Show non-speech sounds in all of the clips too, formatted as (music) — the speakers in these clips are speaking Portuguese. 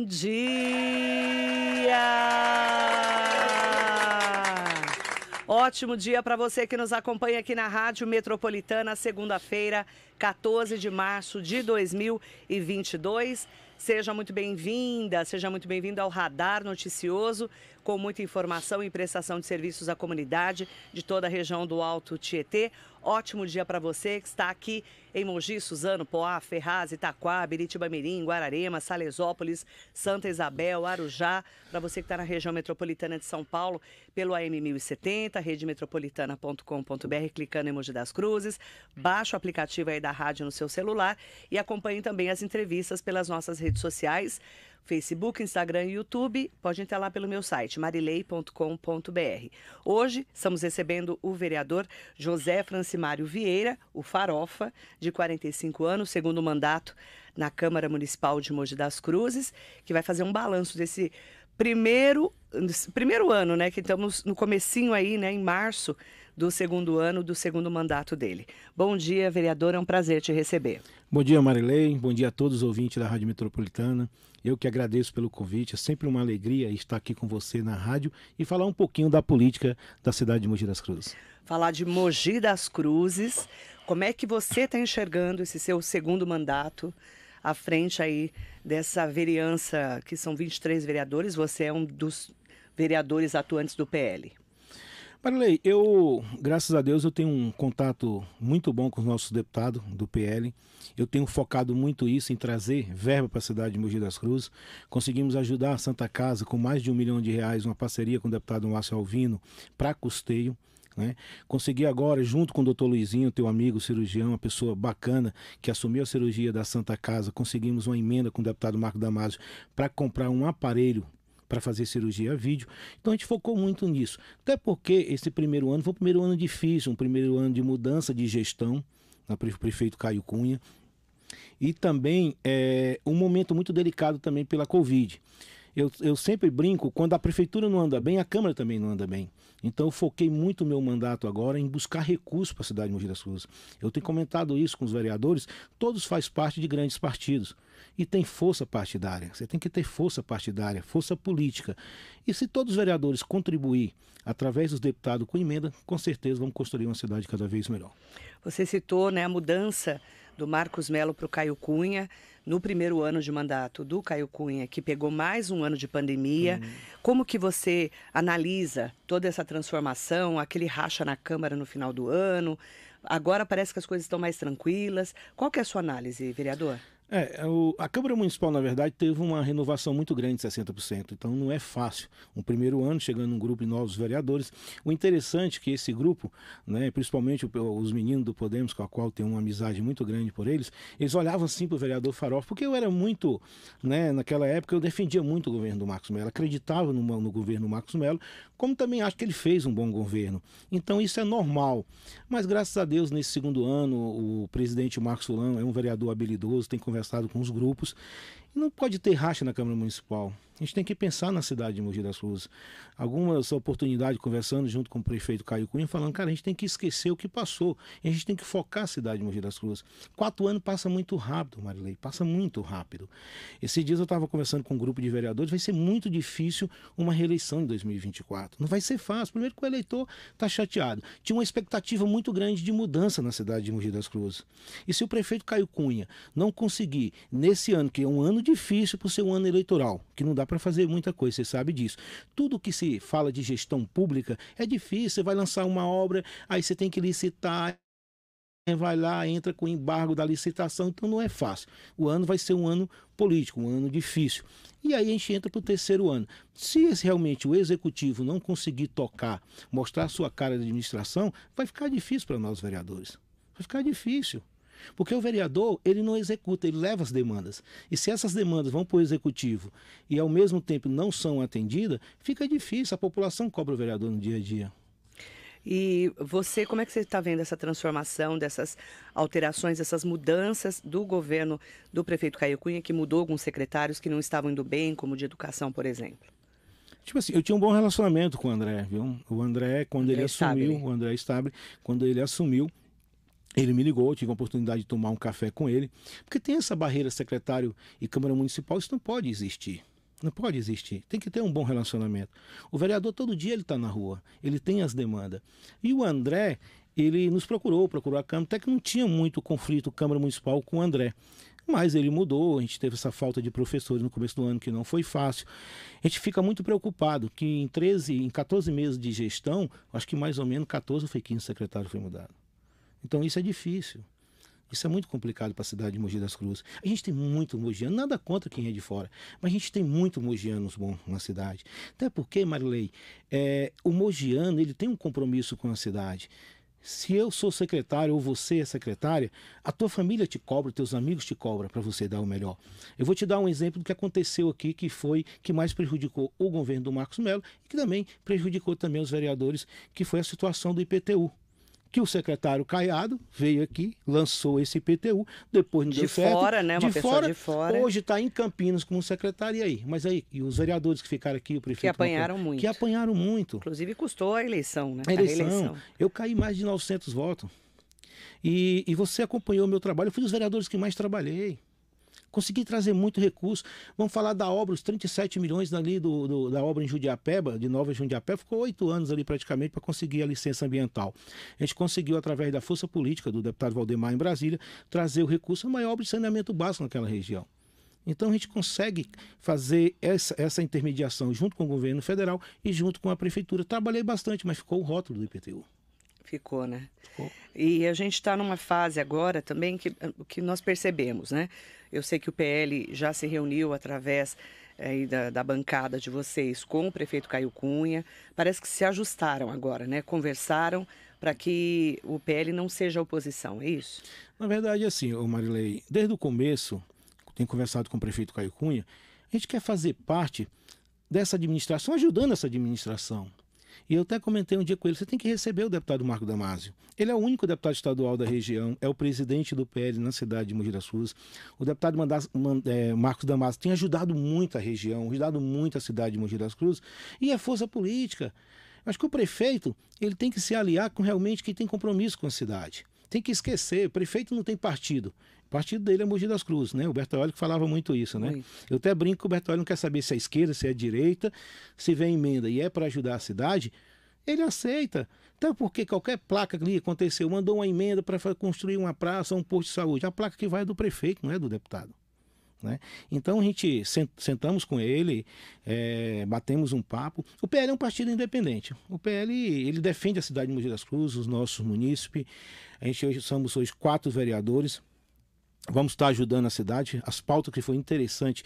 dia! Ótimo dia para você que nos acompanha aqui na Rádio Metropolitana, segunda-feira, 14 de março de 2022. Seja muito bem-vinda, seja muito bem-vindo ao Radar Noticioso, com muita informação e prestação de serviços à comunidade de toda a região do Alto Tietê. Ótimo dia para você que está aqui em Mogi, Suzano, Poá, Ferraz, Itaquá, Biritiba Mirim, Guararema, Salesópolis, Santa Isabel, Arujá. Para você que está na região metropolitana de São Paulo, pelo AM 1070, redemetropolitana.com.br, clicando em Mogi das Cruzes. Baixe o aplicativo aí da rádio no seu celular e acompanhe também as entrevistas pelas nossas redes sociais. Facebook, Instagram e YouTube. Pode entrar lá pelo meu site, marilei.com.br. Hoje estamos recebendo o vereador José Francimário Vieira, o Farofa, de 45 anos, segundo mandato na Câmara Municipal de Mogi das Cruzes, que vai fazer um balanço desse primeiro, primeiro ano, né? Que estamos no comecinho aí, né? Em março do segundo ano do segundo mandato dele. Bom dia, vereador, é um prazer te receber. Bom dia, Marilei. Bom dia a todos os ouvintes da Rádio Metropolitana. Eu que agradeço pelo convite. É sempre uma alegria estar aqui com você na rádio e falar um pouquinho da política da cidade de Mogi das Cruzes. Falar de Mogi das Cruzes. Como é que você está enxergando esse seu segundo mandato à frente aí dessa vereança, que são 23 vereadores? Você é um dos vereadores atuantes do PL. Marilei, eu, graças a Deus, eu tenho um contato muito bom com os nossos deputados do PL. Eu tenho focado muito isso em trazer verba para a cidade de Mogi das Cruzes. Conseguimos ajudar a Santa Casa com mais de um milhão de reais, uma parceria com o deputado Márcio Alvino para custeio. Né? Consegui agora, junto com o doutor Luizinho, teu amigo cirurgião, uma pessoa bacana que assumiu a cirurgia da Santa Casa, conseguimos uma emenda com o deputado Marco Damasio para comprar um aparelho para fazer cirurgia a vídeo. Então a gente focou muito nisso. Até porque esse primeiro ano foi um primeiro ano difícil, um primeiro ano de mudança de gestão na prefeito Caio Cunha. E também é, um momento muito delicado também pela Covid. Eu, eu sempre brinco, quando a prefeitura não anda bem, a Câmara também não anda bem. Então eu foquei muito o meu mandato agora em buscar recursos para a cidade de Mogi das Cruzes. Eu tenho comentado isso com os vereadores, todos fazem parte de grandes partidos e tem força partidária. Você tem que ter força partidária, força política. E se todos os vereadores contribuir através dos deputados com emenda, com certeza vamos construir uma cidade cada vez melhor. Você citou né, a mudança do Marcos Melo para o Caio Cunha no primeiro ano de mandato do Caio Cunha, que pegou mais um ano de pandemia. Uhum. Como que você analisa toda essa transformação, aquele racha na Câmara no final do ano? Agora parece que as coisas estão mais tranquilas. Qual que é a sua análise, vereador? É, o, a Câmara Municipal, na verdade, teve uma renovação muito grande, 60%. Então não é fácil. Um primeiro ano, chegando um grupo de novos vereadores. O interessante é que esse grupo, né, principalmente os meninos do Podemos, com a qual tenho uma amizade muito grande por eles, eles olhavam assim para o vereador Farofa, porque eu era muito, né, naquela época, eu defendia muito o governo do Marcos Melo, acreditava no, no governo do Marcos Melo, como também acho que ele fez um bom governo. Então isso é normal. Mas graças a Deus, nesse segundo ano, o presidente Marcos Solano é um vereador habilidoso, tem conversado com os grupos. E não pode ter racha na Câmara Municipal. A gente tem que pensar na cidade de Mogi das Cruzes. Algumas oportunidades conversando junto com o prefeito Caio Cunha, falando, cara, a gente tem que esquecer o que passou. A gente tem que focar a cidade de Mogi das Cruzes. Quatro anos passa muito rápido, Marilei, passa muito rápido. Esses dias eu estava conversando com um grupo de vereadores, vai ser muito difícil uma reeleição em 2024. Não vai ser fácil. Primeiro que o eleitor está chateado. Tinha uma expectativa muito grande de mudança na cidade de Mogi das Cruzes. E se o prefeito Caio Cunha não conseguir, nesse ano, que é um ano difícil por ser um ano eleitoral, que não dá para fazer muita coisa, você sabe disso. Tudo que se fala de gestão pública é difícil, você vai lançar uma obra, aí você tem que licitar, vai lá, entra com o embargo da licitação, então não é fácil. O ano vai ser um ano político, um ano difícil. E aí a gente entra para o terceiro ano. Se realmente o executivo não conseguir tocar, mostrar sua cara de administração, vai ficar difícil para nós vereadores. Vai ficar difícil. Porque o vereador, ele não executa, ele leva as demandas. E se essas demandas vão para o executivo e ao mesmo tempo não são atendidas, fica difícil, a população cobra o vereador no dia a dia. E você, como é que você está vendo essa transformação, dessas alterações, essas mudanças do governo do prefeito Caio Cunha, que mudou alguns secretários que não estavam indo bem, como de educação, por exemplo? Tipo assim, eu tinha um bom relacionamento com o André, viu? O André, quando André ele assumiu, o André Estable, quando ele assumiu, Ele me ligou, tive a oportunidade de tomar um café com ele, porque tem essa barreira secretário e Câmara Municipal, isso não pode existir. Não pode existir. Tem que ter um bom relacionamento. O vereador todo dia ele está na rua, ele tem as demandas. E o André, ele nos procurou, procurou a Câmara, até que não tinha muito conflito Câmara Municipal com o André. Mas ele mudou, a gente teve essa falta de professores no começo do ano que não foi fácil. A gente fica muito preocupado que em 13, em 14 meses de gestão, acho que mais ou menos 14 foi 15 secretários foi mudado. Então isso é difícil. Isso é muito complicado para a cidade de Mogi das Cruzes. A gente tem muito mogiano, nada contra quem é de fora, mas a gente tem muito mogianos bom na cidade. Até porque, Marilei, é, o mogiano ele tem um compromisso com a cidade. Se eu sou secretário ou você é secretária, a tua família te cobra, teus amigos te cobram para você dar o melhor. Eu vou te dar um exemplo do que aconteceu aqui, que foi que mais prejudicou o governo do Marcos Melo e que também prejudicou também os vereadores, que foi a situação do IPTU que o secretário Caiado veio aqui, lançou esse IPTU, depois não de deu certo. Fora, né? Uma de pessoa fora, de fora. Hoje está em Campinas como secretário, e aí? Mas aí, e os vereadores que ficaram aqui, o prefeito... Que apanharam muito. Que apanharam muito. Inclusive custou a eleição, né? A eleição. Eu caí mais de 900 votos. E, e você acompanhou o meu trabalho, eu fui dos vereadores que mais trabalhei. Consegui trazer muito recurso. Vamos falar da obra, os 37 milhões ali do, do da obra em Jundiapeba, de Nova Jundiapeba, ficou oito anos ali praticamente para conseguir a licença ambiental. A gente conseguiu, através da força política do deputado Valdemar em Brasília, trazer o recurso, a maior obra de saneamento básico naquela região. Então a gente consegue fazer essa, essa intermediação junto com o governo federal e junto com a prefeitura. Trabalhei bastante, mas ficou o rótulo do IPTU. Ficou, né? Ficou. E a gente está numa fase agora também que, que nós percebemos, né? Eu sei que o PL já se reuniu através aí da, da, bancada de vocês com o prefeito Caio Cunha. Parece que se ajustaram agora, né? Conversaram para que o PL não seja oposição, é isso? Na verdade, assim, Marilei, desde o começo, tenho conversado com o prefeito Caio Cunha, a gente quer fazer parte dessa administração, ajudando essa administração. E eu até comentei um dia com ele: você tem que receber o deputado Marco Damasio. Ele é o único deputado estadual da região, é o presidente do PL na cidade de Mogi das Cruzes. O deputado Mandas, é, Marcos Damasio tem ajudado muito a região, ajudado muito a cidade de Mogi das Cruzes e é força política. Acho que o prefeito ele tem que se aliar com realmente quem tem compromisso com a cidade. Tem que esquecer, o prefeito não tem partido. O partido dele é Mogi das Cruzes, né? O Bertolli que falava muito isso, né? Oi. Eu até brinco que o Bertolli não quer saber se é esquerda, se é direita, se vem emenda e é para ajudar a cidade, ele aceita. Então, porque qualquer placa que aconteceu, mandou uma emenda para construir uma praça, um posto de saúde, a placa que vai é do prefeito, não é do deputado. Né? Então a gente sentamos com ele, é, batemos um papo. O PL é um partido independente. O PL ele defende a cidade de Mogi das Cruzes, os nossos munícipes. A gente hoje somos hoje quatro vereadores. Vamos estar ajudando a cidade. As pautas que foi interessante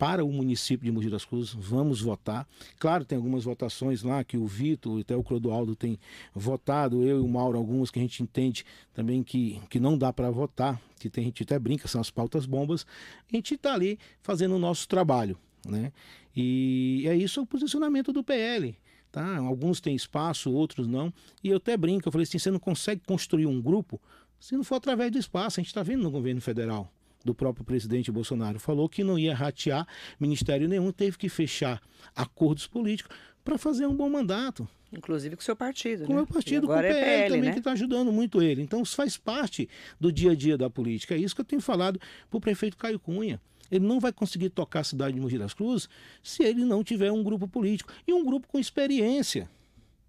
para o município de Mogi das Cruzes, vamos votar. Claro, tem algumas votações lá que o Vitor e até o Clodoaldo tem votado, eu e o Mauro, algumas que a gente entende também que, que não dá para votar, que tem, a gente até brinca, são as pautas bombas. A gente está ali fazendo o nosso trabalho, né? E é isso o posicionamento do PL. Tá? Alguns têm espaço, outros não. E eu até brinco, eu falei assim, você não consegue construir um grupo se não for através do espaço. A gente está vendo no governo federal do próprio presidente Bolsonaro. Falou que não ia ratear ministério nenhum, teve que fechar acordos políticos para fazer um bom mandato. Inclusive com o seu partido, com né? o partido, com o PL, é PL também, né? que está ajudando muito ele. Então, isso faz parte do dia a dia da política. É isso que eu tenho falado para o prefeito Caio Cunha. Ele não vai conseguir tocar a cidade de Mogi das Cruzes se ele não tiver um grupo político. E um grupo com experiência.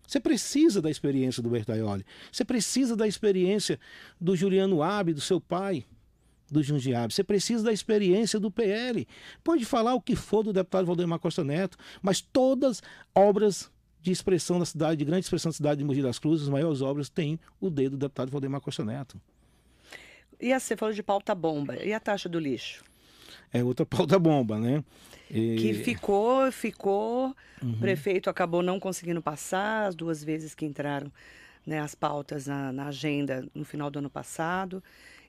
Você precisa da experiência do Bertaioli. Você precisa da experiência do Juliano Abe, do seu pai do Jundiabe. Você precisa da experiência do PL. Pode falar o que for do deputado Valdemar Costa Neto, mas todas obras de expressão da cidade, de grande expressão da cidade de Mogi das Cruzes, as maiores obras, têm o dedo do deputado Valdemar Costa Neto. E você falou de pauta bomba. E a taxa do lixo? É outra (laughs) pauta bomba, né? E... Que ficou, ficou. Uhum. O prefeito acabou não conseguindo passar as duas vezes que entraram né, as pautas na, na agenda no final do ano passado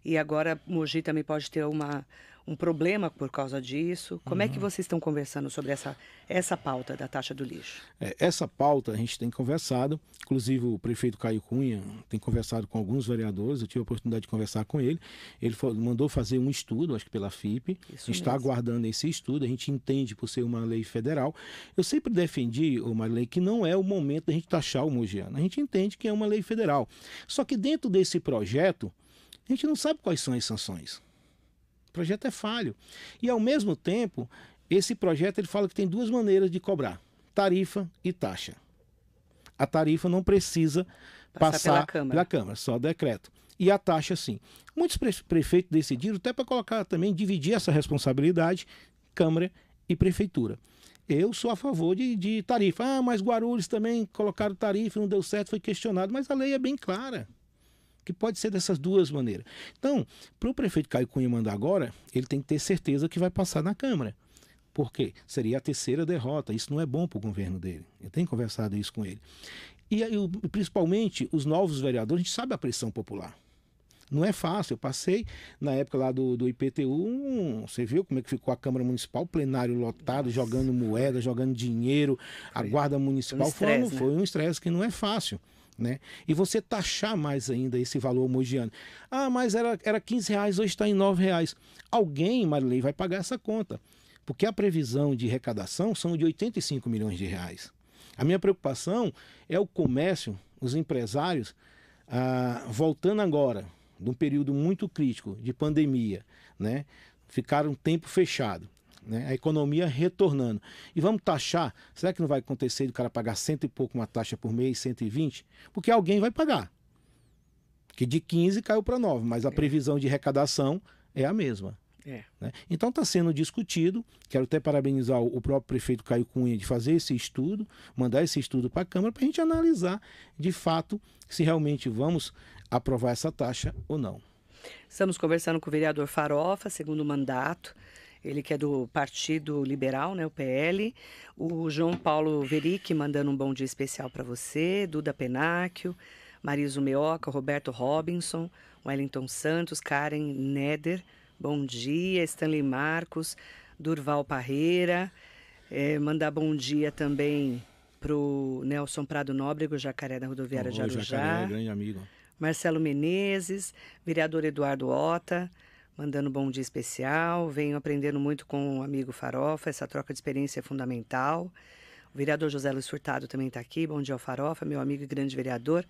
e agora Mogi também pode ter uma, um problema por causa disso. Como uhum. é que uhum. vocês estão conversando sobre essa, essa pauta da taxa do lixo? É, essa pauta a gente tem conversado, inclusive o prefeito Caio Cunha tem conversado com alguns vereadores, eu tive a oportunidade de conversar com ele. Ele mandou fazer um estudo, acho que pela FIP, está aguardando esse estudo, a gente entende por ser uma lei federal. Eu sempre defendi, uma lei que não é o momento da gente taxar o mogiano, a gente entende que é uma lei federal. Só que dentro desse projeto, A gente não sabe quais são as sanções. O projeto é falho. E ao mesmo tempo, esse projeto ele fala que tem duas maneiras de cobrar: tarifa e taxa. A tarifa não precisa passar, passar pela, Câmara. pela Câmara, só decreto. E a taxa, sim. Muitos prefeitos decidiram até para colocar também, dividir essa responsabilidade, Câmara e Prefeitura. Eu sou a favor de, de tarifa. Ah, mas Guarulhos também colocaram tarifa, não deu certo, foi questionado. Mas a lei é bem clara que pode ser dessas duas maneiras. Então, para o prefeito Caio Cunha mandar agora, ele tem que ter certeza que vai passar na Câmara. Por quê? Seria a terceira derrota. Isso não é bom para o governo dele. Eu tenho conversado isso com ele. E, e principalmente os novos vereadores, a gente sabe a pressão popular. Não é fácil. Eu passei na época lá do, do IPTU, você viu como é que ficou a Câmara Municipal, plenário lotado, Nossa. jogando moeda, jogando dinheiro, a Guarda Municipal. Um estresse, foi, né? foi um estresse que não é fácil. Né? E você taxar mais ainda esse valor mogiano. Ah, mas era, era 15 reais, hoje está em 9 reais. Alguém, Marilei, vai pagar essa conta. Porque a previsão de arrecadação são de 85 milhões de reais. A minha preocupação é o comércio, os empresários, ah, voltando agora, num período muito crítico de pandemia, né? Ficaram um tempo fechado. Né? A economia retornando. E vamos taxar? Será que não vai acontecer de o cara pagar cento e pouco uma taxa por mês, 120? Porque alguém vai pagar. Que de 15 caiu para 9, mas a é. previsão de arrecadação é a mesma. É. Né? Então está sendo discutido. Quero até parabenizar o próprio prefeito Caio Cunha de fazer esse estudo, mandar esse estudo para a Câmara para a gente analisar de fato se realmente vamos aprovar essa taxa ou não. Estamos conversando com o vereador Farofa, segundo mandato. Ele que é do Partido Liberal, né, o PL. O João Paulo Veric mandando um bom dia especial para você. Duda Penáquio, Mariso Meoca, Roberto Robinson, Wellington Santos, Karen Neder. Bom dia. Stanley Marcos, Durval Parreira. É, mandar bom dia também para o Nelson Prado Nóbrego, Jacaré da Rodoviária oh, de Arujá. Jacaré, grande amigo. Marcelo Menezes, vereador Eduardo Ota, mandando bom dia especial. Venho aprendendo muito com o amigo Farofa, essa troca de experiência é fundamental. O vereador José Luiz Furtado também está aqui. Bom dia ao Farofa, meu amigo e grande vereador.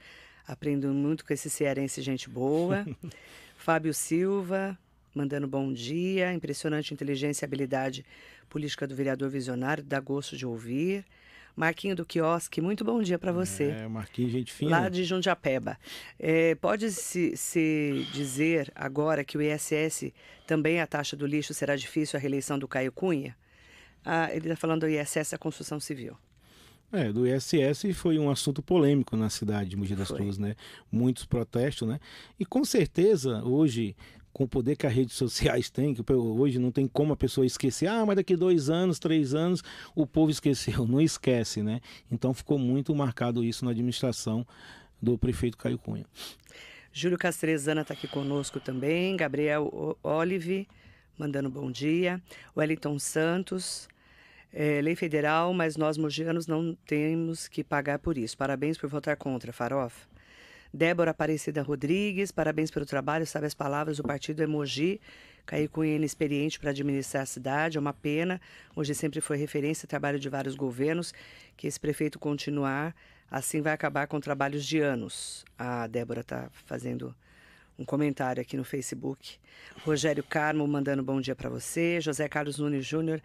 Aprendo muito com esse cearense, gente boa. (laughs) Fábio Silva, mandando bom dia. Impressionante inteligência e habilidade política do vereador visionário, dá gosto de ouvir. Marquinho do Quiosque, muito bom dia para você. É, Marquinho, gente fina. Lá de Jundiapeba. É, Pode-se se dizer agora que o ISS também a taxa do lixo será difícil a reeleição do Caio Cunha? Ah, ele está falando do ISS, a construção civil. É, do ISS foi um assunto polêmico na cidade de Mogi das Cruzes, né? Muitos protestos, né? E com certeza hoje com o poder que as redes sociais têm, que hoje não tem como a pessoa esquecer, ah, mas daqui dois anos, três anos, o povo esqueceu. (laughs) Não esquece, né? Então ficou muito marcado isso na administração do prefeito Caio Cunha. Júlio Castrezana está aqui conosco também, Gabriel Olive, mandando bom dia, Wellington Santos, é, lei federal, mas nós mogianos não temos que pagar por isso. Parabéns por votar contra, Farofa. Débora Aparecida Rodrigues, parabéns pelo trabalho, sabe as palavras, o partido Emoji. Caí com ele experiente para administrar a cidade, é uma pena. Hoje sempre foi referência, trabalho de vários governos. Que esse prefeito continuar, assim vai acabar com trabalhos de anos. A Débora está fazendo um comentário aqui no Facebook. Rogério Carmo mandando bom dia para você. José Carlos Nunes Júnior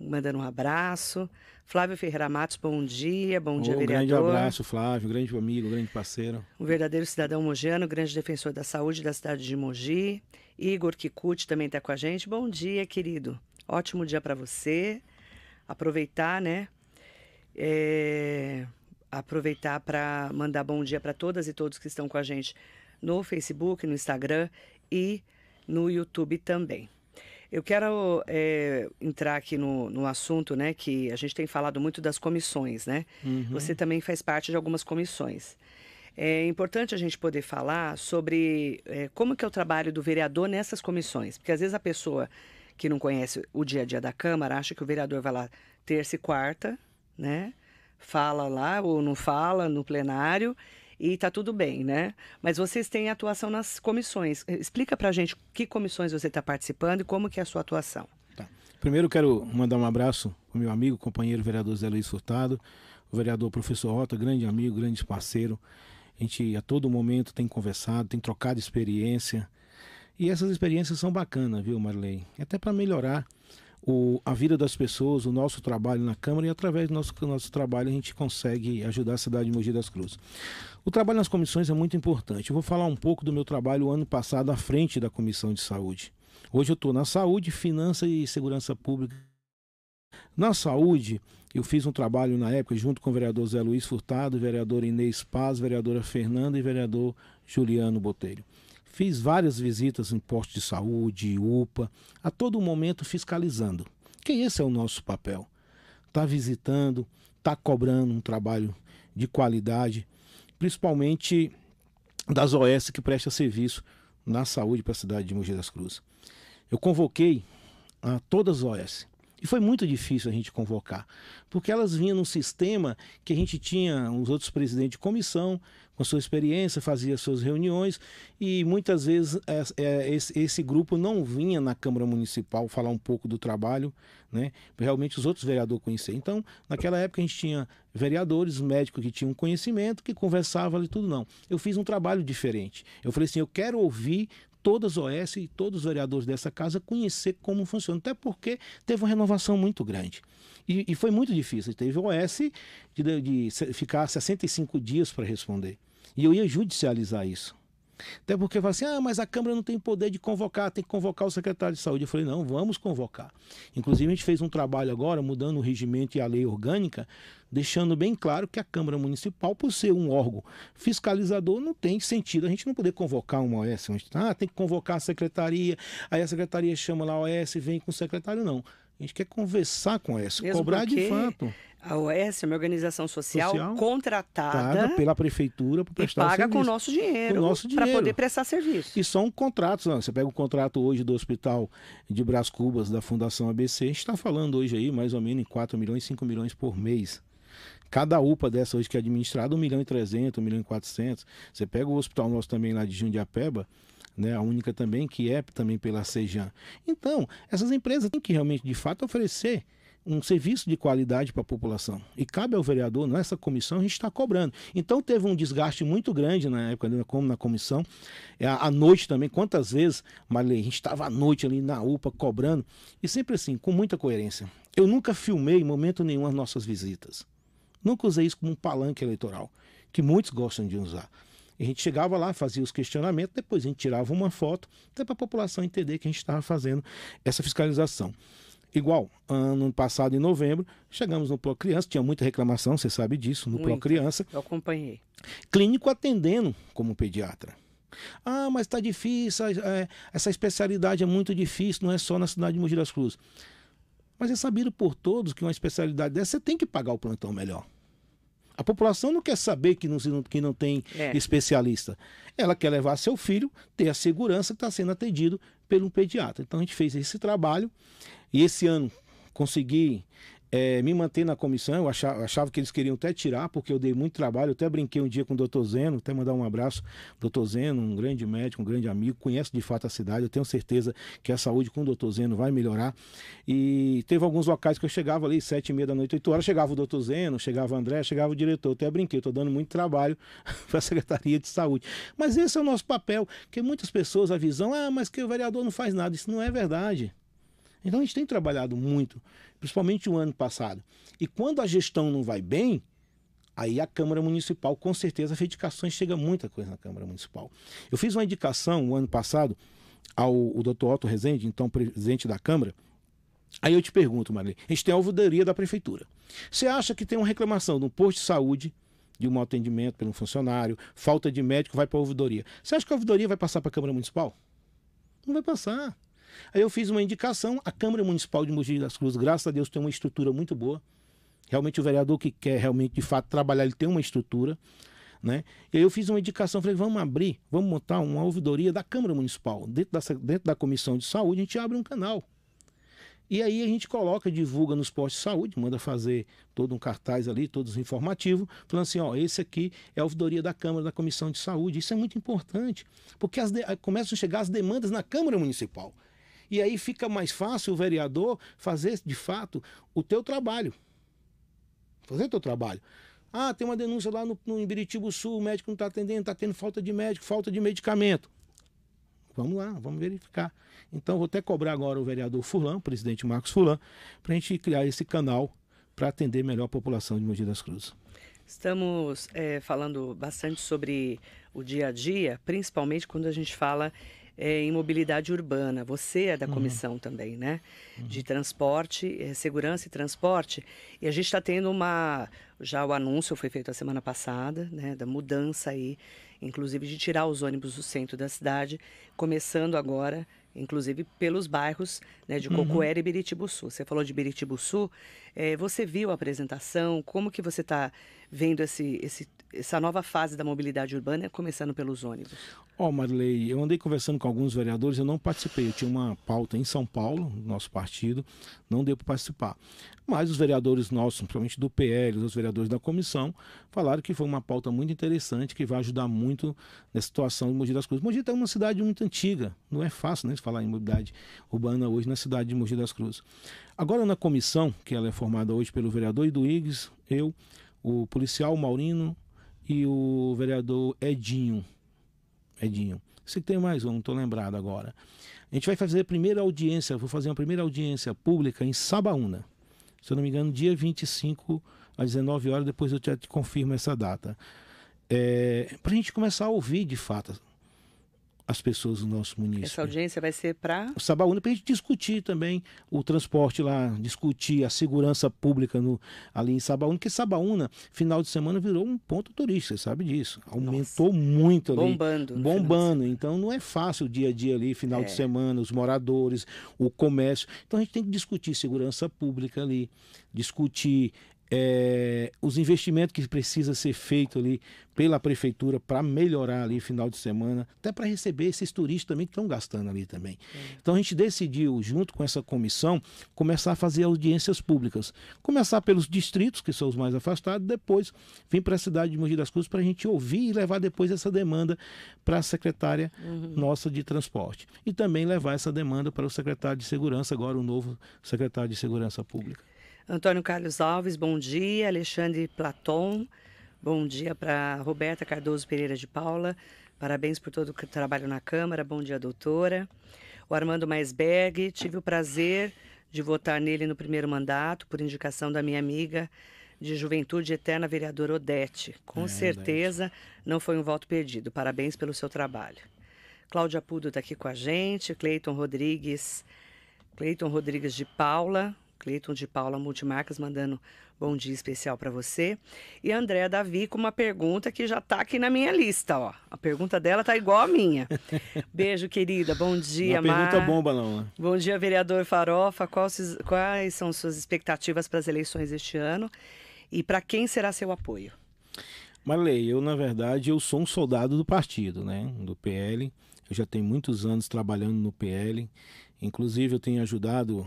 mandando um abraço. Flávio Ferreira Matos, bom dia, bom dia, vereador. Grande abraço, Flávio, grande amigo, grande parceiro. Um verdadeiro cidadão mogiano, grande defensor da saúde da cidade de Mogi. Igor Kikuchi também está com a gente. Bom dia, querido. Ótimo dia para você. Aproveitar, né? É... Aproveitar para mandar bom dia para todas e todos que estão com a gente no Facebook, no Instagram e no YouTube também. Eu quero é, entrar aqui no, no assunto, né, que a gente tem falado muito das comissões, né? Uhum. Você também faz parte de algumas comissões. É importante a gente poder falar sobre é, como que é o trabalho do vereador nessas comissões, porque às vezes a pessoa que não conhece o dia a dia da Câmara acha que o vereador vai lá terça e quarta, né? Fala lá ou não fala no plenário e está tudo bem, né? Mas vocês têm atuação nas comissões. Explica para a gente que comissões você está participando e como que é a sua atuação. Tá. Primeiro quero mandar um abraço ao meu amigo, companheiro vereador Zé Luiz Furtado, o vereador professor Rota, grande amigo, grande parceiro. A gente a todo momento tem conversado, tem trocado experiência. E essas experiências são bacanas, viu, Marley? Até para melhorar o, a vida das pessoas, o nosso trabalho na Câmara e através do nosso, nosso trabalho a gente consegue ajudar a cidade de Mogi das Cruzes. O trabalho nas comissões é muito importante. Eu vou falar um pouco do meu trabalho ano passado à frente da Comissão de Saúde. Hoje eu estou na Saúde, Finança e Segurança Pública. Na Saúde, eu fiz um trabalho na época junto com o vereador Zé Luiz Furtado, vereador Inês Paz, vereadora Fernanda e vereador Juliano Botelho. Fiz várias visitas em postos de saúde, UPA, a todo momento fiscalizando. Que esse é o nosso papel. Tá visitando, tá cobrando um trabalho de qualidade, principalmente das OS que presta serviço na saúde para a cidade de Mogi das Cruzes. Eu convoquei a todas as OS e foi muito difícil a gente convocar, porque elas vinham num sistema que a gente tinha os outros presidentes de comissão, com sua experiência, fazia suas reuniões e muitas vezes é, esse, esse, grupo não vinha na Câmara Municipal falar um pouco do trabalho, né? Realmente os outros vereadores conheciam. Então, naquela época a gente tinha vereadores, médicos que tinham conhecimento, que conversavam e tudo não. Eu fiz um trabalho diferente. Eu falei assim, eu quero ouvir todas as OS e todos os vereadores dessa casa conhecer como funciona. Até porque teve uma renovação muito grande. E, e foi muito difícil. Teve OS de, de ficar 65 dias para responder. E eu ia judicializar isso. Até porque fala assim, ah, mas a Câmara não tem poder de convocar, tem que convocar o secretário de saúde. Eu falei, não, vamos convocar. Inclusive, a gente fez um trabalho agora, mudando o regimento e a lei orgânica, deixando bem claro que a Câmara Municipal, por ser um órgão fiscalizador, não tem sentido a gente não poder convocar uma OS. Ah, tem que convocar a secretaria, aí a secretaria chama lá a OS vem com o secretário. Não. A gente quer conversar com a OS, Mesmo cobrar de fato. A OS é uma organização social, social contratada pela prefeitura para prestar e paga serviço. com o nosso dinheiro, para poder prestar serviço. E são contratos. Você pega o contrato hoje do Hospital de Brás Cubas da Fundação ABC, a gente está falando hoje aí mais ou menos em 4 milhões, 5 milhões por mês. Cada UPA dessa hoje que é administrada, 1 milhão e 300, 1 milhão e 400. Você pega o hospital nosso também lá de Jundiapeba, né, a única também que é também pela Sejan. Então, essas empresas têm que realmente, de fato, oferecer um serviço de qualidade para a população. E cabe ao vereador, nessa comissão, a gente está cobrando. Então teve um desgaste muito grande na época, né, como na comissão. É, à noite também, quantas vezes, Marley, a gente estava à noite ali na UPA cobrando, e sempre assim, com muita coerência. Eu nunca filmei em momento nenhum as nossas visitas. Nunca usei isso como um palanque eleitoral, que muitos gostam de usar. A gente chegava lá, fazia os questionamentos, depois a gente tirava uma foto, até para a população entender que a gente estava fazendo essa fiscalização. Igual, ano passado, em novembro, chegamos no Pro Criança, tinha muita reclamação, você sabe disso, no Pro Criança. Eu acompanhei. Clínico atendendo como pediatra. Ah, mas está difícil, é, essa especialidade é muito difícil, não é só na cidade de Mogi das Cruzes. Mas é sabido por todos que uma especialidade dessa você tem que pagar o plantão melhor. A população não quer saber que não, que não tem é. especialista. Ela quer levar seu filho, ter a segurança que está sendo atendido pelo um pediatra. Então a gente fez esse trabalho e esse ano consegui é, me manter na comissão. Eu achava, achava, que eles queriam até tirar, porque eu dei muito trabalho. Eu até brinquei um dia com o doutor Zeno, até mandar um abraço. Doutor Zeno, um grande médico, um grande amigo, conhece de fato a cidade. Eu tenho certeza que a saúde com o doutor Zeno vai melhorar. E teve alguns locais que eu chegava ali, sete e meia da noite, oito horas, chegava o doutor Zeno, chegava o André, chegava o diretor. Eu até brinquei, estou dando muito trabalho (laughs) para a Secretaria de Saúde. Mas esse é o nosso papel, que muitas pessoas a visão, ah, mas que o vereador não faz nada. Isso não é verdade. Então a gente tem trabalhado muito, principalmente o ano passado. E quando a gestão não vai bem, aí a Câmara Municipal, com certeza, as indicações chega muita coisa na Câmara Municipal. Eu fiz uma indicação o ano passado ao o Dr. Otto Rezende, então presidente da Câmara. Aí eu te pergunto, Maria, a gente tem a ouvidoria da prefeitura. Você acha que tem uma reclamação no posto de saúde, de um atendimento pelo funcionário, falta de médico, vai para a ouvidoria. Você acha que a ouvidoria vai passar para a Câmara Municipal? Não vai passar. Aí eu fiz uma indicação, a Câmara Municipal de Mogi das Cruzes, graças a Deus, tem uma estrutura muito boa. Realmente o vereador que quer realmente, de fato, trabalhar, ele tem uma estrutura. Né? E aí eu fiz uma indicação, falei, vamos abrir, vamos montar uma ouvidoria da Câmara Municipal. Dentro da, dentro da Comissão de Saúde, a gente abre um canal. E aí a gente coloca, divulga nos postos de saúde, manda fazer todo um cartaz ali, todos informativos, falando assim, ó, esse aqui é a ouvidoria da Câmara, da Comissão de Saúde. Isso é muito importante, porque as de... começam a chegar as demandas na Câmara Municipal. E aí fica mais fácil o vereador fazer, de fato, o teu trabalho. Fazer o teu trabalho. Ah, tem uma denúncia lá no, no Ibiritibu Sul, o médico não está atendendo, está tendo falta de médico, falta de medicamento. Vamos lá, vamos verificar. Então, vou até cobrar agora o vereador Furlan, o presidente Marcos Furlan, para a gente criar esse canal para atender melhor a população de Mogi das Cruzes. Estamos é, falando bastante sobre o dia a dia, principalmente quando a gente fala é, em mobilidade urbana. Você é da uhum. comissão também, né? Uhum. De transporte, é, segurança e transporte. E a gente está tendo uma. Já o anúncio foi feito a semana passada, né? Da mudança aí, inclusive de tirar os ônibus do centro da cidade, começando agora inclusive pelos bairros né, de Cocoera uhum. e Biritibuçu. Você falou de Biritibuçu, é, você viu a apresentação, como que você está vendo esse, esse, essa nova fase da mobilidade urbana, começando pelos ônibus? Ó, oh, eu andei conversando com alguns vereadores, eu não participei, eu tinha uma pauta em São Paulo, nosso partido, não deu para participar. Mas os vereadores nossos, principalmente do PL, os vereadores da comissão, falaram que foi uma pauta muito interessante, que vai ajudar muito nessa situação de Mogi das Cruzes. Mogi é uma cidade muito antiga, não é fácil né, falar em mobilidade urbana hoje na cidade de Mogi das Cruzes. Agora na comissão, que ela é formada hoje pelo vereador Iduígues, eu, o policial Maurino e o vereador Edinho, Edinho. Se tem mais um, não estou lembrado agora. A gente vai fazer a primeira audiência, vou fazer uma primeira audiência pública em Sabaúna. Se eu não me engano, dia 25 às 19 horas, depois eu te, te confirmo essa data. É, para a gente começar a ouvir de fato as pessoas do nosso município. Essa audiência vai ser para. O Sabaúna, para a gente discutir também o transporte lá, discutir a segurança pública no, ali em Sabaúna, porque Sabaúna, final de semana, virou um ponto turístico, você sabe disso. Aumentou Nossa. muito ali. Bombando. Bombando. Então não é fácil o dia a dia ali, final é. de semana, os moradores, o comércio. Então a gente tem que discutir segurança pública ali, discutir é, os investimentos que precisa ser feito ali pela prefeitura para melhorar ali final de semana, até para receber esses turistas também que estão gastando ali também. É. Então a gente decidiu, junto com essa comissão, começar a fazer audiências públicas. Começar pelos distritos, que são os mais afastados, depois vir para a cidade de Mogi das Cruzes para a gente ouvir e levar depois essa demanda para a secretária uhum. nossa de transporte. E também levar essa demanda para o secretário de segurança, agora o novo secretário de segurança pública. Antônio Carlos Alves, bom dia. Alexandre Platon, bom dia para Roberta Cardoso Pereira de Paula. Parabéns por todo o trabalho na Câmara. Bom dia, doutora. O Armando Maisberg, tive o prazer de votar nele no primeiro mandato, por indicação da minha amiga de Juventude Eterna, vereadora Odete. Com é, certeza Odete. não foi um voto perdido. Parabéns pelo seu trabalho. Cláudia Pudo está aqui com a gente, Cleiton Rodrigues, Cleiton Rodrigues de Paula, Cleiton de Paula Multimarcas mandando bom dia especial para você. E a Andréa Davi com uma pergunta que já está aqui na minha lista, ó. A pergunta dela tá igual a minha. (laughs) Beijo, querida. Bom dia, uma Mar. Pergunta bomba, não. Bom dia, vereador Farofa. Quais, quais são suas expectativas para as eleições este ano? E para quem será seu apoio? Marley, eu, na verdade, eu sou um soldado do partido, né? Do PL. Eu já tenho muitos anos trabalhando no PL. Inclusive, eu tenho ajudado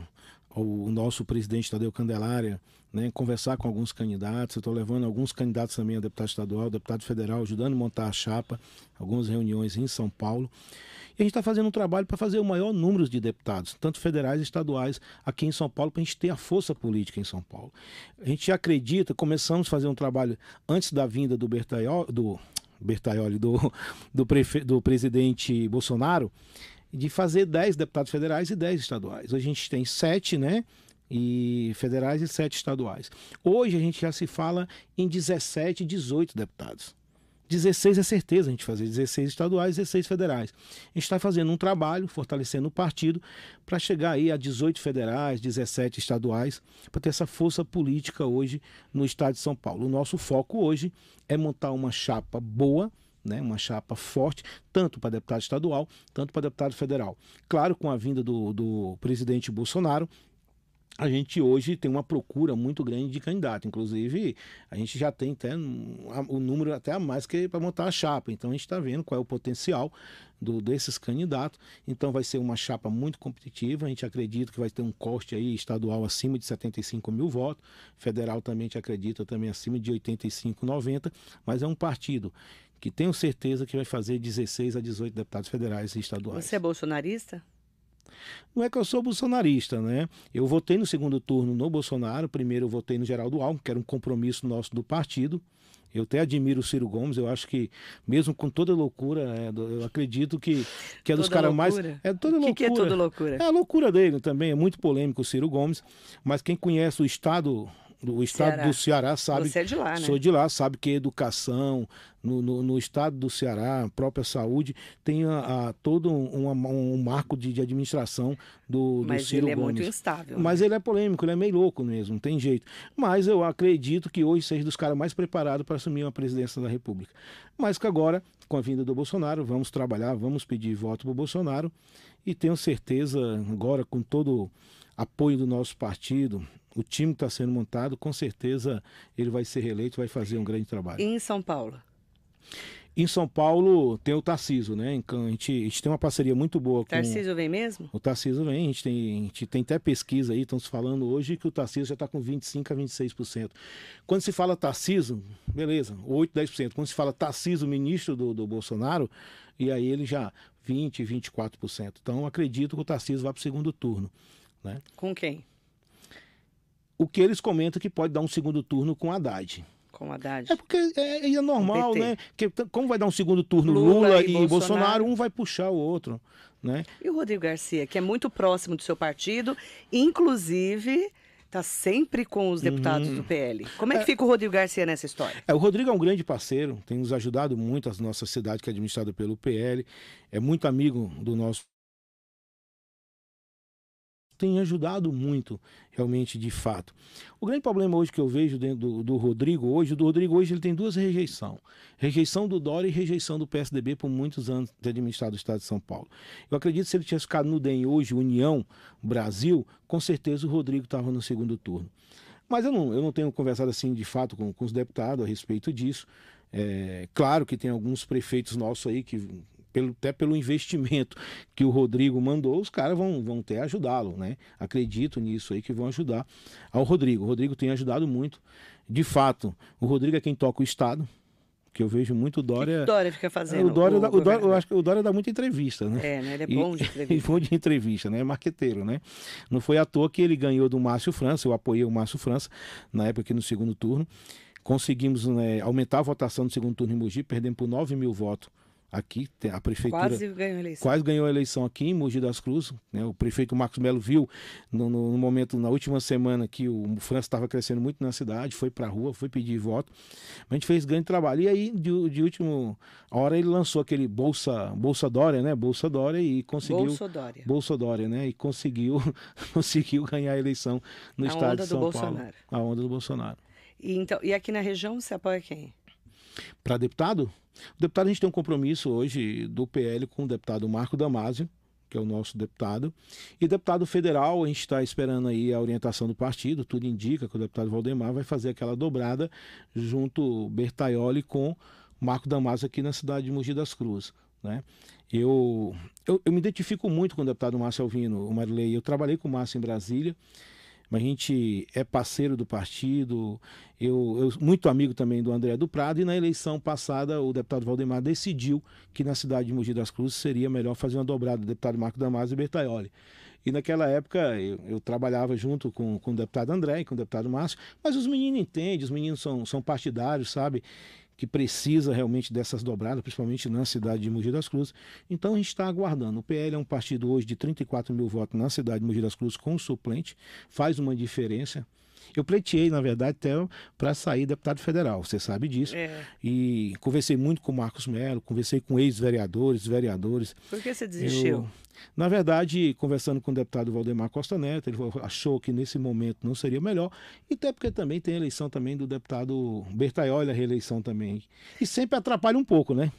o nosso presidente Tadeu Candelária, né, conversar com alguns candidatos. Estou levando alguns candidatos também a deputado estadual, deputado federal, ajudando a montar a chapa, algumas reuniões em São Paulo. E a gente está fazendo um trabalho para fazer o maior número de deputados, tanto federais e estaduais, aqui em São Paulo, para a gente ter a força política em São Paulo. A gente acredita, começamos a fazer um trabalho antes da vinda do Bertaioli, do, Bertaioli, do, do, prefe, do presidente Bolsonaro, de fazer 10 deputados federais e 10 estaduais. A gente tem 7, né? E federais e 7 estaduais. Hoje a gente já se fala em 17, 18 deputados. 16 é certeza a gente fazer 16 estaduais e 16 federais. A gente está fazendo um trabalho, fortalecendo o partido, para chegar aí a 18 federais, 17 estaduais, para ter essa força política hoje no estado de São Paulo. O nosso foco hoje é montar uma chapa boa, né, uma chapa forte, tanto para deputado estadual, tanto para deputado federal. Claro, com a vinda do, do presidente Bolsonaro, a gente hoje tem uma procura muito grande de candidato. Inclusive, a gente já tem até o número até a mais que para montar a chapa. Então a gente está vendo qual é o potencial do, desses candidatos. Então vai ser uma chapa muito competitiva. A gente acredita que vai ter um corte aí estadual acima de 75 mil votos. Federal também a gente acredita também acima de 85, 90. Mas é um partido que tenho certeza que vai fazer 16 a 18 deputados federais e estaduais. Você é bolsonarista? Não é que eu sou bolsonarista, né? Eu votei no segundo turno no Bolsonaro, primeiro eu votei no Geraldo Alckmin, que era um compromisso nosso do partido. Eu até admiro o Ciro Gomes, eu acho que, mesmo com toda loucura, é, eu acredito que, que é dos caras mais. É toda loucura. O que, que é toda loucura? É a loucura dele também, é muito polêmico o Ciro Gomes, mas quem conhece o Estado o estado Ceará. do Ceará sabe. Você é de lá, né? Sou de lá, sabe que educação, no, no, no estado do Ceará, a própria saúde, tem a, a todo um, um, um, marco de, de administração do, do Mas Ciro ele é muito instável. Mas né? ele é polêmico, ele é meio louco mesmo, não tem jeito. Mas eu acredito que hoje seja dos caras mais preparados para assumir uma presidência da República. Mas que agora, com a vinda do Bolsonaro, vamos trabalhar, vamos pedir voto para o Bolsonaro e tenho certeza, agora com todo apoio do nosso partido, o time está sendo montado, com certeza ele vai ser reeleito, vai fazer um grande trabalho. E em São Paulo? Em São Paulo tem o Tarciso, né? Então, a gente, a gente tem uma parceria muito boa com. O Tarciso vem mesmo? O Tarciso vem, a gente tem, a gente tem até pesquisa aí, estão se falando hoje que o Tarciso já está com 25% a 26%. Quando se fala Tarciso, beleza, 8%, 10%. Quando se fala Tarciso, ministro do, do Bolsonaro, e aí ele já 20%, 24%. Então acredito que o Tarciso vai para o segundo turno. Né? Com quem? O que eles comentam que pode dar um segundo turno com Haddad. Com Haddad. É porque é, é normal, né? Que, como vai dar um segundo turno Lula, Lula e, e Bolsonaro. Bolsonaro, um vai puxar o outro. Né? E o Rodrigo Garcia, que é muito próximo do seu partido, inclusive está sempre com os deputados uhum. do PL. Como é que é, fica o Rodrigo Garcia nessa história? É, o Rodrigo é um grande parceiro, tem nos ajudado muito a nossa cidade que é administrada pelo PL, é muito amigo do nosso tem ajudado muito, realmente, de fato. O grande problema hoje que eu vejo dentro do, do Rodrigo hoje, o do Rodrigo hoje ele tem duas rejeições. Rejeição do Dória e rejeição do PSDB por muitos anos de administrado o Estado de São Paulo. Eu acredito que se ele tivesse ficado no DEM hoje, União, Brasil, com certeza o Rodrigo estava no segundo turno. Mas eu não, eu não tenho conversado assim de fato com, com os deputados a respeito disso. É, claro que tem alguns prefeitos nossos aí que pelo, até pelo investimento que o Rodrigo mandou, os caras vão, vão até ajudá-lo, né? Acredito nisso aí que vão ajudar ao Rodrigo. O Rodrigo tem ajudado muito. De fato, o Rodrigo é quem toca o Estado, que eu vejo muito o Dória. Que Dória fica fazendo. O Dória, o, o Dória, eu acho que o Dória dá muita entrevista, né? É, né? Ele é bom de (laughs) entrevista. E, bom de entrevista, né? É marqueteiro, né? Não foi à toa que ele ganhou do Márcio França, eu apoiei o Márcio França na época aqui no segundo turno. Conseguimos né, aumentar a votação no segundo turno em Mogi, perdemos por 9 mil votos aqui, a prefeitura quase ganhou a eleição, quase ganhou a eleição aqui em Mogi das Cruzes. Né? O prefeito Marcos Melo viu no, no, no, momento, na última semana, que o França estava crescendo muito na cidade, foi para a rua, foi pedir voto. A gente fez grande trabalho. E aí, de, de última hora, ele lançou aquele Bolsa, Bolsa Dória, né? Bolsa Dória e conseguiu. Bolsa Dória. Bolsa Dória, né? E conseguiu, (laughs) conseguiu ganhar a eleição no a estado de São Paulo. Bolsonaro. A onda do Bolsonaro. E, então, e aqui na região você apoia quem? Para deputado? O deputado, a gente tem um compromisso hoje do PL com o deputado Marco Damasio, que é o nosso deputado. E deputado federal, a gente está esperando aí a orientação do partido, tudo indica que o deputado Valdemar vai fazer aquela dobrada junto Bertaioli com Marco Damasio aqui na cidade de Mogi das Cruzes. Né? Eu, eu, eu, me identifico muito com o deputado Márcio Alvino, o Marilei. Eu trabalhei com o Márcio em Brasília a gente é parceiro do partido, eu, eu, muito amigo também do André do Prado, e na eleição passada o deputado Valdemar decidiu que na cidade de Mogi das Cruzes seria melhor fazer uma dobrada do deputado Marco Damasio e Bertaioli. E naquela época eu, eu, trabalhava junto com, com o deputado André e com o deputado Márcio, mas os meninos entendem, os meninos são, são partidários, sabe? Que precisa realmente dessas dobradas, principalmente na cidade de Mogi das Cruzes. Então a gente está aguardando. O PL é um partido hoje de 34 mil votos na cidade de Mogi das Cruzes com suplente, faz uma diferença. Eu pleiteei, na verdade, até para sair deputado federal, você sabe disso. É. E conversei muito com o Marcos Melo, conversei com ex-vereadores, vereadores. Por que você desistiu? Eu, na verdade, conversando com o deputado Valdemar Costa Neto, ele achou que nesse momento não seria melhor, e até porque também tem a eleição também do deputado Bertaioli, a reeleição também. E sempre atrapalha um pouco, né?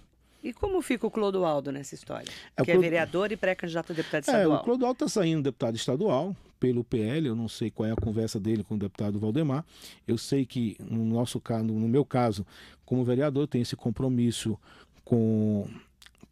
E como fica o Clodoaldo nessa história? É, que é vereador e pré-candidato a deputado estadual. É, o Clodoaldo está saindo deputado estadual pelo PL, eu não sei qual é a conversa dele com o deputado Valdemar. Eu sei que, no nosso caso, no meu caso, como vereador, tem esse compromisso com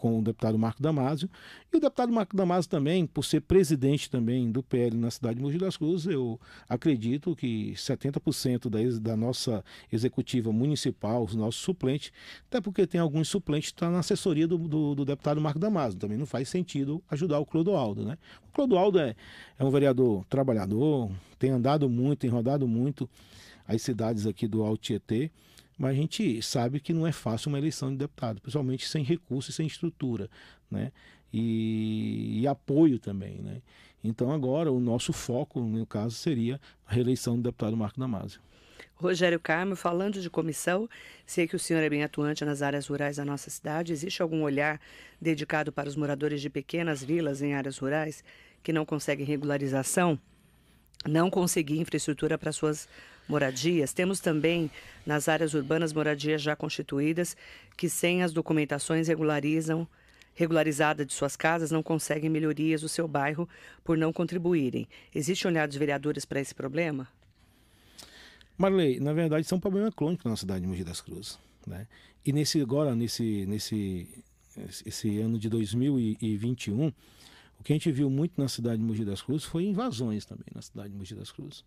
com o deputado Marco Damasio. E o deputado Marco Damasio também, por ser presidente também do PL na cidade de Mogi das Cruzes, eu acredito que 70% da, da nossa executiva municipal, os nossos suplentes, até porque tem alguns suplentes que estão tá na assessoria do, do, do, deputado Marco Damasio. Também não faz sentido ajudar o Clodoaldo. Né? O Clodoaldo é, é um vereador trabalhador, tem andado muito, tem rodado muito as cidades aqui do Alto Tietê mas a gente sabe que não é fácil uma eleição de deputado, principalmente sem recursos e sem estrutura, né? E, e, apoio também, né? Então agora o nosso foco, no caso, seria a reeleição do deputado Marco Damasio. Rogério Carmo, falando de comissão, sei que o senhor é bem atuante nas áreas rurais da nossa cidade. Existe algum olhar dedicado para os moradores de pequenas vilas em áreas rurais que não conseguem regularização? Não conseguir infraestrutura para suas moradias. Temos também nas áreas urbanas moradias já constituídas que sem as documentações regularizam regularizada de suas casas não conseguem melhorias do seu bairro por não contribuírem. Existe olhar dos vereadores para esse problema? Marley, na verdade, isso é um problema crônico na cidade de Mogi das Cruzes. Né? E nesse agora, nesse, nesse esse ano de 2021, o que a gente viu muito na cidade de Mogi das Cruzes foi invasões também na cidade de Mogi das Cruzes.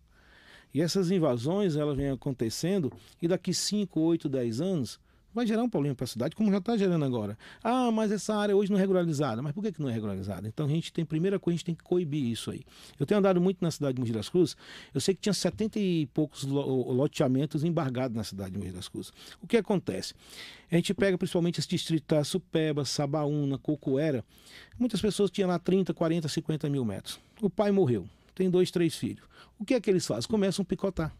E essas invasões, elas vêm acontecendo e daqui 5, 8, 10 anos vai gerar um problema para a cidade, como já está gerando agora. Ah, mas essa área hoje não é regularizada. Mas por que, que não é regularizada? Então a gente tem, primeira coisa, a gente tem que coibir isso aí. Eu tenho andado muito na cidade de Mogi das Cruzes, eu sei que tinha 70 e poucos loteamentos embargados na cidade de Mogi das Cruzes. O que acontece? A gente pega principalmente esse distrito da Supeba, Sabaúna, Cocoera, muitas pessoas tinham lá 30, 40, 50 mil metros. O pai morreu, tem dois, três filhos. O que é que eles fazem? Começam a picotar.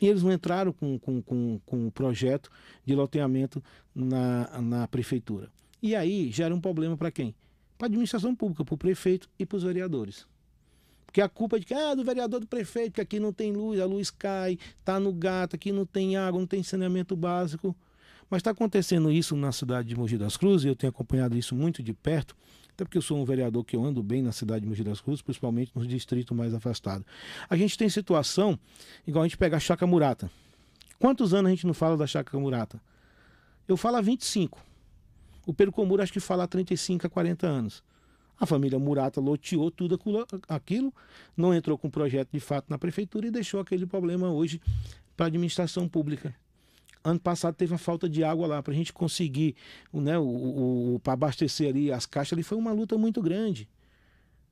E eles não entraram com, com, com, com o projeto de loteamento na, na prefeitura. E aí gera um problema para quem? Para a administração pública, para o prefeito e para os vereadores. Porque a culpa é de que ah, do vereador do prefeito, que aqui não tem luz, a luz cai, está no gato, aqui não tem água, não tem saneamento básico. Mas está acontecendo isso na cidade de Mogi das Cruzes, eu tenho acompanhado isso muito de perto, até porque eu sou um vereador que eu ando bem na cidade de Mogi das Cruzes, principalmente nos distritos mais afastados. A gente tem situação, igual a gente pega a Chaca Murata. Quantos anos a gente não fala da Chaca Murata? Eu falo há 25. O Pedro Comura acho que fala há 35 a 40 anos. A família Murata loteou tudo aquilo, não entrou com projeto de fato na prefeitura e deixou aquele problema hoje para a administração pública ano passado teve uma falta de água lá para a gente conseguir né, o, o, o para abastecer ali as caixas ali foi uma luta muito grande.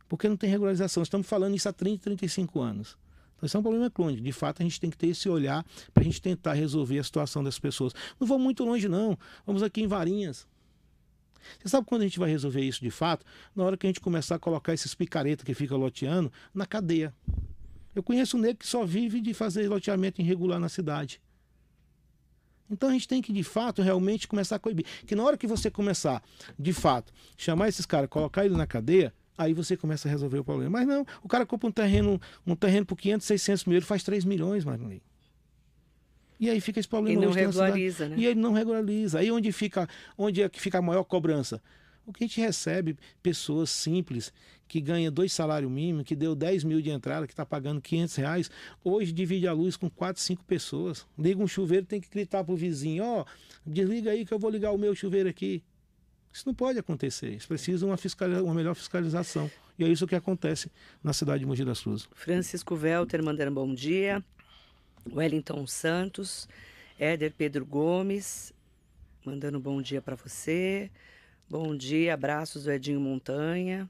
Porque não tem regularização. Estamos falando isso há 30 35 anos. Então isso é um problema crônico. De fato a gente tem que ter esse olhar para a gente tentar resolver a situação das pessoas. Não vamos muito longe não. Vamos aqui em Varinhas. Você sabe quando a gente vai resolver isso de fato? Na hora que a gente começar a colocar esses picaretas que fica loteando na cadeia. Eu conheço um negro que só vive de fazer loteamento irregular na cidade. Então a gente tem que, de fato, realmente começar a coibir. Que na hora que você começar, de fato, chamar esses caras, colocar ele na cadeia, aí você começa a resolver o problema. Mas não, o cara compra um terreno, um terreno por 500, 600 mil, ele faz 3 milhões, Marlene. E aí fica esse problema. E não regulariza, né? E ele não regulariza. Aí onde fica, onde é que fica a maior cobrança? O que a gente recebe, pessoas simples, que ganha dois salários mínimos, que deu 10 mil de entrada, que está pagando 500 reais, hoje divide a luz com 4, 5 pessoas. Liga um chuveiro, tem que gritar para o vizinho, ó, oh, desliga aí que eu vou ligar o meu chuveiro aqui. Isso não pode acontecer. Isso precisa uma, uma melhor fiscalização. E é isso que acontece na cidade de Mogi das Cruzes. Francisco Welter mandando bom dia. Wellington Santos. Éder Pedro Gomes mandando bom dia para você. Bom dia, abraços do Edinho Montanha.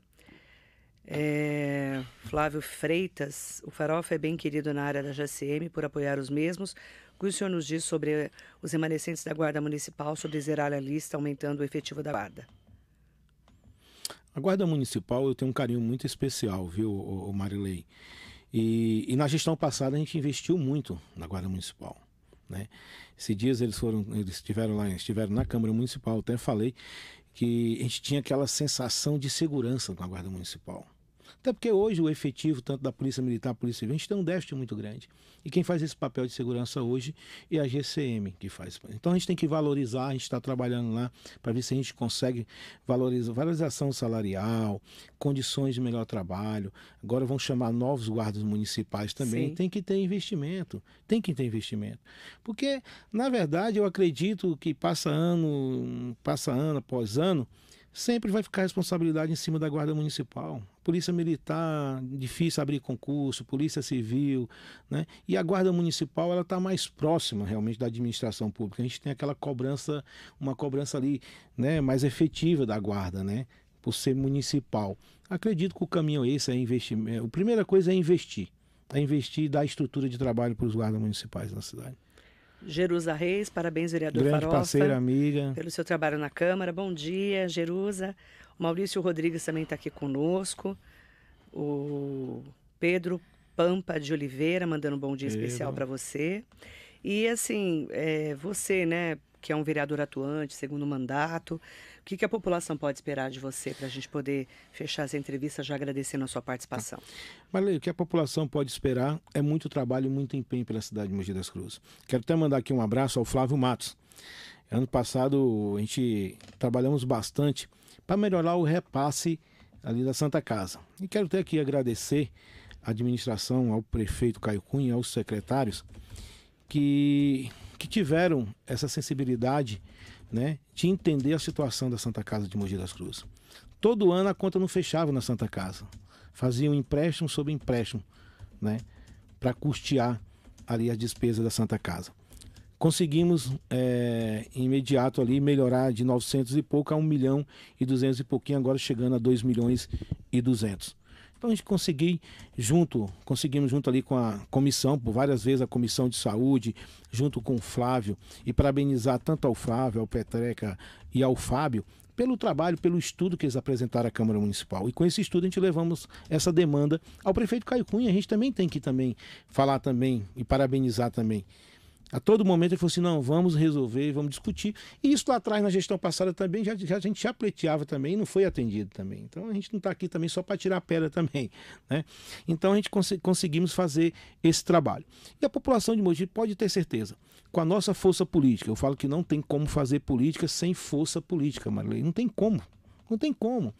É, Flávio Freitas, o Farofa é bem querido na área da JCM por apoiar os mesmos. O que o senhor nos diz sobre os remanescentes da Guarda Municipal, sobre zerar a lista, aumentando o efetivo da Guarda? A Guarda Municipal eu tenho um carinho muito especial, viu, o Marilei? E, e na gestão passada a gente investiu muito na Guarda Municipal. Né? Esses dias eles foram, eles estiveram lá, estiveram na Câmara Municipal, até falei, que a gente tinha aquela sensação de segurança com a Guarda Municipal. Até porque hoje o efetivo, tanto da Polícia Militar, Polícia Civil, a gente tem um déficit muito grande. E quem faz esse papel de segurança hoje é a GCM que faz. Então a gente tem que valorizar, a gente está trabalhando lá para ver se a gente consegue valorizar, valorização salarial, condições de melhor trabalho. Agora vão chamar novos guardas municipais também. Sim. Tem que ter investimento, tem que ter investimento. Porque, na verdade, eu acredito que passa ano, passa ano após ano, sempre vai ficar a responsabilidade em cima da Guarda Municipal. Polícia Militar, difícil abrir concurso, Polícia Civil, né? E a Guarda Municipal, ela está mais próxima realmente da administração pública. A gente tem aquela cobrança, uma cobrança ali, né, mais efetiva da Guarda, né? Por ser municipal. Acredito que o caminho é esse, é investir. A primeira coisa é investir. É investir e dar estrutura de trabalho para os guardas municipais na cidade. Jerusa Reis, parabéns, vereador Grande Farofa. parceira, amiga. Pelo seu trabalho na Câmara. Bom dia, Jerusa. O Maurício Rodrigues também está aqui conosco. O Pedro Pampa de Oliveira mandando um bom dia Pedro. especial para você. E assim, é, você, né, que é um vereador atuante, segundo mandato, o que, que a população pode esperar de você para a gente poder fechar essa entrevista já agradecendo a sua participação? Tá. Marley, o que a população pode esperar é muito trabalho e muito empenho pela cidade de Mogi das Cruzes. Quero até mandar aqui um abraço ao Flávio Matos. Ano passado a gente trabalhamos bastante para melhorar o repasse ali da Santa Casa. E quero até aqui agradecer à administração, ao prefeito Caio Cunha, aos secretários que, que tiveram essa sensibilidade né, de entender a situação da Santa Casa de Mogi das Cruzes. Todo ano a conta não fechava na Santa Casa. Faziam empréstimo sobre empréstimo, né, para custear ali as despesas da Santa Casa. Conseguimos é, imediato ali melhorar de 900 e pouco a 1 milhão e 200 e pouquinho, agora chegando a 2 milhões e 200. Então a gente conseguiu junto, conseguimos junto ali com a comissão, por várias vezes a comissão de saúde, junto com o Flávio, e parabenizar tanto ao Flávio, ao Petreca e ao Fábio pelo trabalho, pelo estudo que eles apresentaram à Câmara Municipal. E com esse estudo a gente levamos essa demanda ao prefeito Caio Cunha. A gente também tem que também falar também e parabenizar também a todo momento ele falou assim: não, vamos resolver, vamos discutir. E isso lá atrás, na gestão passada também, já, já a gente já pleiteava também e não foi atendido também. Então a gente não está aqui também só para tirar a pedra também. (laughs) Né? Então a gente cons conseguimos fazer esse trabalho. E a população de Mogi pode ter certeza, com a nossa força política, eu falo que não tem como fazer política sem força política, Marilei. Não tem como. Não tem como.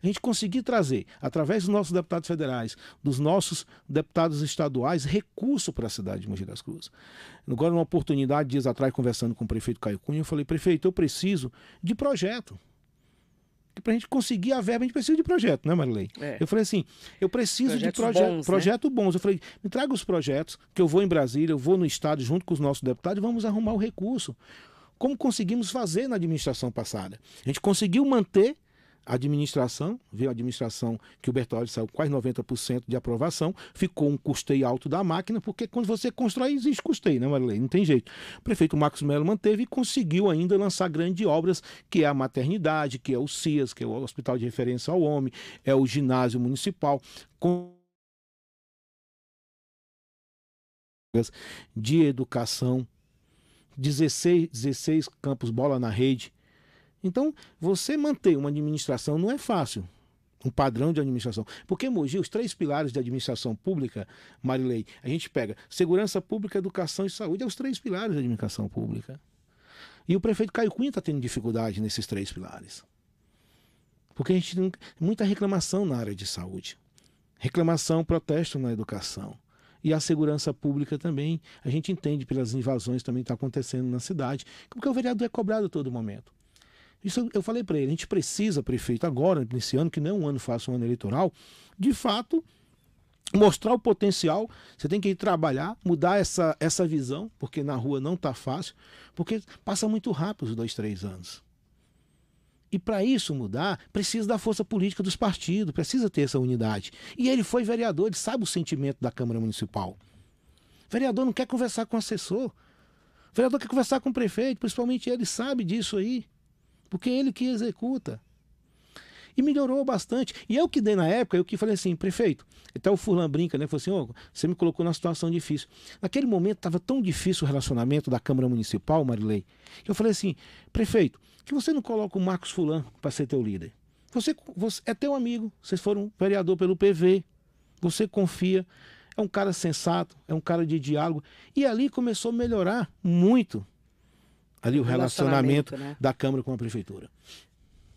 A gente conseguir trazer, através dos nossos deputados federais, dos nossos deputados estaduais, recurso para a cidade de Mogi das Cruzes. Agora, numa oportunidade, dias atrás, conversando com o prefeito Caio Cunha, eu falei, prefeito, eu preciso de projeto. Para a gente conseguir a verba, a gente precisa de projeto, né, Marilei? É. Eu falei assim, eu preciso Projetos de proje bons, projeto né? bons. Eu falei, me traga os projetos, que eu vou em Brasília, eu vou no estado junto com os nossos deputados e vamos arrumar o recurso. Como conseguimos fazer na administração passada. A gente conseguiu manter administração, veio a administração que o Bertolli saiu quase 90% de aprovação, ficou um custeio alto da máquina, porque quando você constrói existe custeio, né, Marilene? Não tem jeito. O prefeito Marcos Melo manteve e conseguiu ainda lançar grandes obras, que é a maternidade, que é o CIAS, que é o Hospital de Referência ao Homem, é o ginásio municipal, com de educação, 16, 16 campos bola na rede, então, você manter uma administração não é fácil. Um padrão de administração. Porque Mogi, os três pilares de administração pública, Marilei, a gente pega segurança pública, educação e saúde, é os três pilares da administração pública. E o prefeito Caio Cunha está tendo dificuldade nesses três pilares. Porque a gente tem muita reclamação na área de saúde. Reclamação, protesto na educação. E a segurança pública também, a gente entende pelas invasões também está acontecendo na cidade, porque o vereador é cobrado a todo momento. Isso eu falei para ele, a gente precisa, prefeito, agora, nesse ano, que não é um ano fácil, um ano eleitoral, de fato, mostrar o potencial. Você tem que ir trabalhar, mudar essa, essa visão, porque na rua não está fácil, porque passa muito rápido os dois, três anos. E para isso mudar, precisa da força política dos partidos, precisa ter essa unidade. E ele foi vereador, ele sabe o sentimento da Câmara Municipal. Vereador não quer conversar com assessor. Vereador quer conversar com o prefeito, principalmente ele sabe disso aí porque ele que executa. E melhorou bastante. E eu que dei na época, eu que falei assim, prefeito, até o Furlan brinca, né? Falou assim, oh, você me colocou numa situação difícil. Naquele momento estava tão difícil o relacionamento da Câmara Municipal, Marilei, que eu falei assim, prefeito, que você não coloca o Marcos Fulan para ser teu líder. Você, você é teu amigo, vocês foram vereador pelo PV, você confia, é um cara sensato, é um cara de diálogo. E ali começou a melhorar muito ali o relacionamento, relacionamento né? da Câmara com a Prefeitura.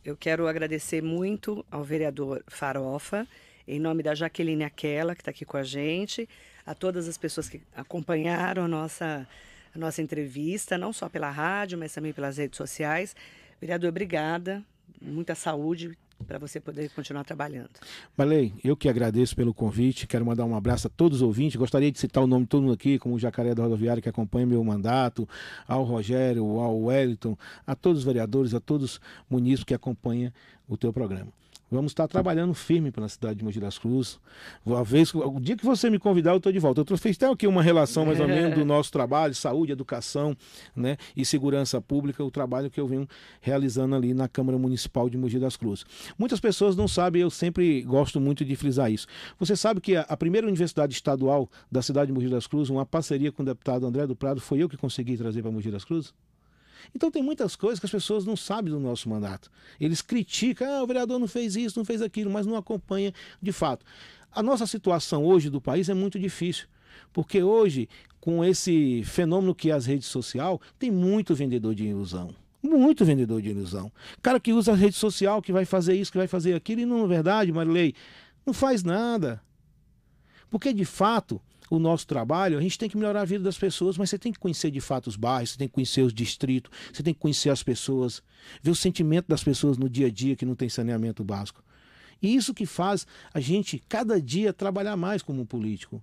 Eu quero agradecer muito ao vereador Farofa, em nome da Jaqueline Aquela, que está aqui com a gente, a todas as pessoas que acompanharam a nossa, a nossa entrevista, não só pela rádio, mas também pelas redes sociais. Vereador, obrigada. Muita saúde, para você poder continuar trabalhando. Valei, eu que agradeço pelo convite, quero mandar um abraço a todos os ouvintes, gostaria de citar o nome de todo mundo aqui, como o Jacaré da Rodoviária que acompanha meu mandato, ao Rogério, ao Wellington, a todos os vereadores, a todos os munícipes que acompanham o teu programa. Vamos estar trabalhando firme pela cidade de Mogi das Cruzes. Uma vez, o dia que você me convidar, eu estou de volta. Eu fiz até aqui uma relação mais ou (laughs) menos do nosso trabalho, saúde, educação né, e segurança pública, o trabalho que eu venho realizando ali na Câmara Municipal de Mogi das Cruzes. Muitas pessoas não sabem, eu sempre gosto muito de frisar isso. Você sabe que a, a primeira universidade estadual da cidade de Mogi das Cruzes, uma parceria com o deputado André do Prado, foi eu que consegui trazer para Mogi das Cruzes? Então tem muitas coisas que as pessoas não sabem do nosso mandato. Eles criticam, ah, o vereador não fez isso, não fez aquilo, mas não acompanha de fato. A nossa situação hoje do país é muito difícil, porque hoje, com esse fenômeno que é as redes sociais, tem muito vendedor de ilusão. Muito vendedor de ilusão. Cara que usa a rede social, que vai fazer isso, que vai fazer aquilo, e não é verdade, Marilei, não faz nada. Porque de fato, o nosso trabalho, a gente tem que melhorar a vida das pessoas, mas você tem que conhecer de fato os bairros, você tem que conhecer os distritos, você tem que conhecer as pessoas, ver o sentimento das pessoas no dia a dia que não tem saneamento básico. E isso que faz a gente, cada dia, trabalhar mais como político.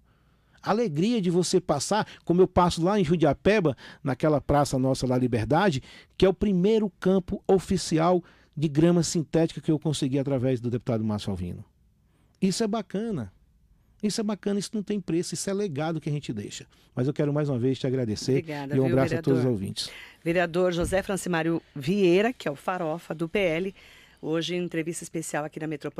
A alegria de você passar, como eu passo lá em Judiapeba, naquela praça nossa lá Liberdade, que é o primeiro campo oficial de grama sintética que eu consegui através do deputado Márcio Alvino. Isso é bacana. Isso é bacana, isso não tem preço, isso é legado que a gente deixa. Mas eu quero mais uma vez te agradecer Obrigada, e um viu, abraço vereador. a todos os ouvintes. Vereador José Francimário Vieira, que é o farofa do PL, hoje em entrevista especial aqui na Metropolitana.